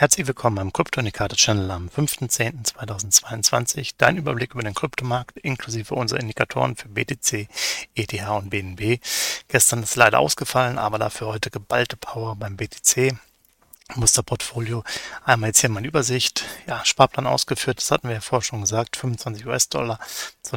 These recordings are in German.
Herzlich willkommen beim Krypto-Indikator Channel am 5.10.2022. Dein Überblick über den Kryptomarkt inklusive unserer Indikatoren für BTC, ETH und BNB. Gestern ist leider ausgefallen, aber dafür heute geballte Power beim BTC. Musterportfolio. Einmal jetzt hier meine Übersicht. Ja, Sparplan ausgeführt, das hatten wir ja vorher schon gesagt. 25 US-Dollar zu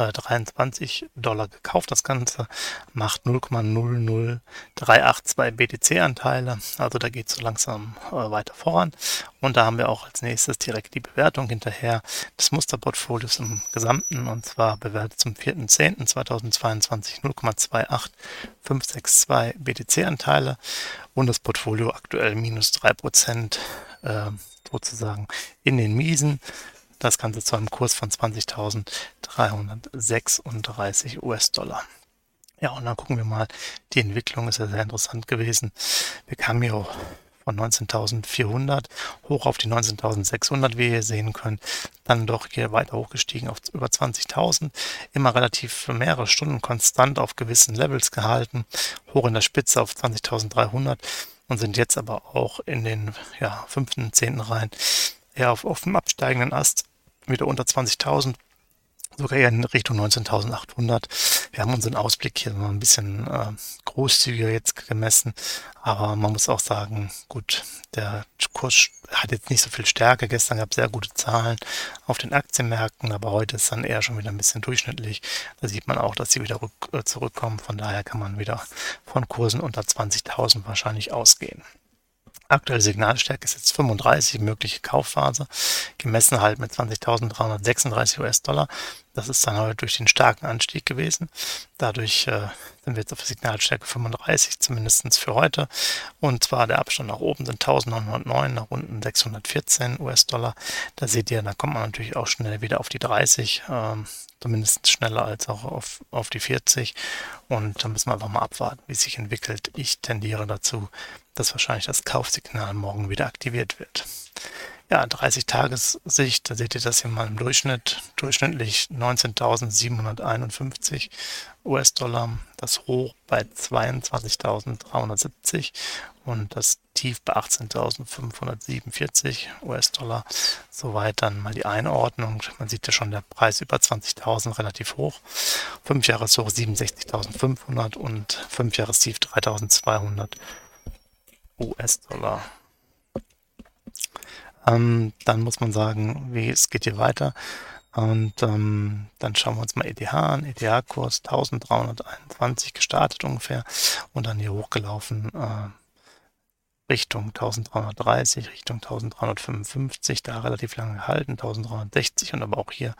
19.623 Dollar gekauft. Das Ganze macht 0,00382 BTC-Anteile. Also da geht es so langsam äh, weiter voran. Und da haben wir auch als nächstes direkt die Bewertung hinterher des Musterportfolios im Gesamten. Und zwar bewertet zum 4.10.2022 0,28562 BTC-Anteile und das Portfolio aktuell minus 3% äh, sozusagen in den Miesen. Das Ganze zu einem Kurs von 20.336 US-Dollar. Ja, und dann gucken wir mal, die Entwicklung ist ja sehr interessant gewesen. Wir kamen hier von 19.400 hoch auf die 19.600, wie ihr sehen könnt. Dann doch hier weiter hochgestiegen auf über 20.000. Immer relativ für mehrere Stunden konstant auf gewissen Levels gehalten. Hoch in der Spitze auf 20.300 und sind jetzt aber auch in den ja, fünften, zehnten Reihen auf, auf dem absteigenden Ast wieder unter 20.000 sogar eher in Richtung 19.800. Wir haben unseren Ausblick hier mal ein bisschen äh, großzügiger jetzt gemessen, aber man muss auch sagen, gut, der Kurs hat jetzt nicht so viel Stärke. Gestern gab es sehr gute Zahlen auf den Aktienmärkten, aber heute ist dann eher schon wieder ein bisschen durchschnittlich. Da sieht man auch, dass sie wieder rück, äh, zurückkommen. Von daher kann man wieder von Kursen unter 20.000 wahrscheinlich ausgehen. Aktuelle Signalstärke ist jetzt 35, mögliche Kaufphase, gemessen halt mit 20.336 US-Dollar. Das ist dann heute durch den starken Anstieg gewesen. Dadurch äh, sind wir jetzt auf Signalstärke 35, zumindest für heute. Und zwar der Abstand nach oben sind 1909, nach unten 614 US-Dollar. Da seht ihr, da kommt man natürlich auch schnell wieder auf die 30, ähm, zumindest schneller als auch auf, auf die 40. Und da müssen wir einfach mal abwarten, wie es sich entwickelt. Ich tendiere dazu, dass wahrscheinlich das Kaufsignal morgen wieder aktiviert wird. Ja, 30 Tagessicht, da seht ihr das hier mal im Durchschnitt, durchschnittlich 19.751 US-Dollar, das Hoch bei 22.370 und das Tief bei 18.547 US-Dollar. Soweit dann mal die Einordnung. Man sieht ja schon, der Preis über 20.000 relativ hoch. 5 Jahreshoch 67.500 und 5 Jahrestief 3.200 US-Dollar. Ähm, dann muss man sagen, wie es geht hier weiter. Und ähm, dann schauen wir uns mal ETH an. ETH-Kurs 1321 gestartet ungefähr und dann hier hochgelaufen äh, Richtung 1330, Richtung 1355, da relativ lange gehalten, 1360 und aber auch hier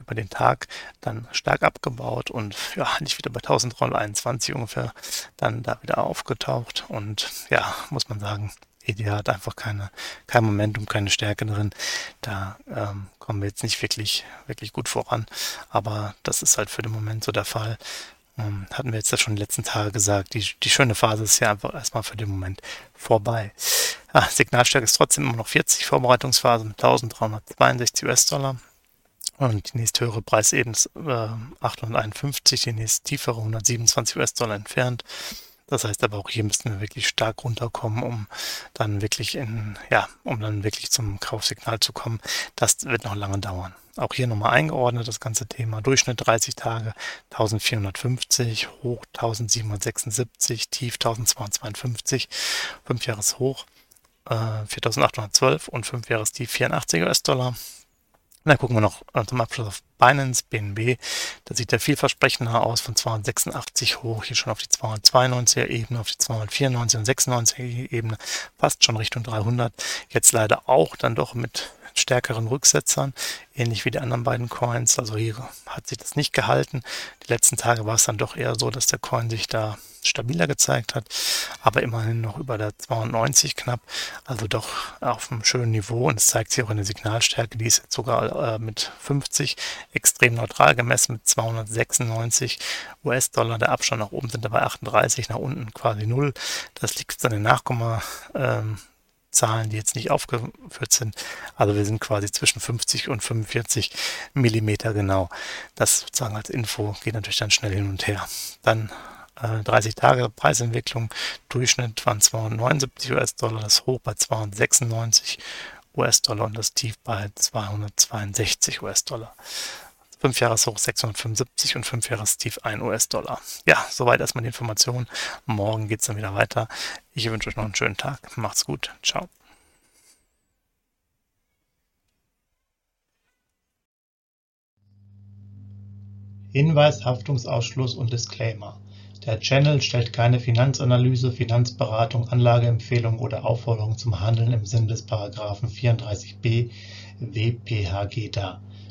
über den Tag dann stark abgebaut und ja, nicht wieder bei 1321 ungefähr dann da wieder aufgetaucht und ja, muss man sagen, ETH hat einfach keine, kein Momentum, keine Stärke drin. Da ähm, kommen wir jetzt nicht wirklich, wirklich gut voran. Aber das ist halt für den Moment so der Fall. Ähm, hatten wir jetzt ja schon die letzten Tage gesagt, die, die schöne Phase ist ja einfach erstmal für den Moment vorbei. Ja, Signalstärke ist trotzdem immer noch 40, Vorbereitungsphase mit 1362 US-Dollar. Und die nächste höhere Preisebene ist äh, 851, die nächste tiefere 127 US-Dollar entfernt. Das heißt aber auch hier müssten wir wirklich stark runterkommen, um dann wirklich in, ja, um dann wirklich zum Kaufsignal zu kommen. Das wird noch lange dauern. Auch hier nochmal eingeordnet, das ganze Thema. Durchschnitt 30 Tage 1450, hoch 1776, tief 1252, 5 Jahres hoch äh, 4812 und 5 Jahres tief 84 US-Dollar. Und dann gucken wir noch äh, zum Abschluss auf Binance, BNB. Da sieht der vielversprechender aus von 286 hoch, hier schon auf die 292er Ebene, auf die 294 und 96er Ebene, fast schon Richtung 300. Jetzt leider auch dann doch mit stärkeren Rücksetzern, ähnlich wie die anderen beiden Coins. Also hier hat sich das nicht gehalten. Die letzten Tage war es dann doch eher so, dass der Coin sich da stabiler gezeigt hat, aber immerhin noch über der 92 knapp, also doch auf einem schönen Niveau und es zeigt sich auch in der Signalstärke, die ist jetzt sogar äh, mit 50 extrem neutral gemessen mit 296 US-Dollar. Der Abstand nach oben sind dabei 38, nach unten quasi 0. Das liegt an den Nachkomma. Ähm, Zahlen, die jetzt nicht aufgeführt sind. Also wir sind quasi zwischen 50 und 45 Millimeter genau. Das sozusagen als Info geht natürlich dann schnell hin und her. Dann äh, 30 Tage Preisentwicklung, Durchschnitt waren 279 US-Dollar, das Hoch bei 296 US-Dollar und das Tief bei 262 US-Dollar. 5 Jahreshoch 675 und 5 Jahrestief 1 US-Dollar. Ja, soweit erstmal die Information. Morgen geht es dann wieder weiter. Ich wünsche euch noch einen schönen Tag. Macht's gut. Ciao. Hinweis, Haftungsausschluss und Disclaimer. Der Channel stellt keine Finanzanalyse, Finanzberatung, Anlageempfehlung oder Aufforderung zum Handeln im Sinne des Paragraphen 34b WPHG dar.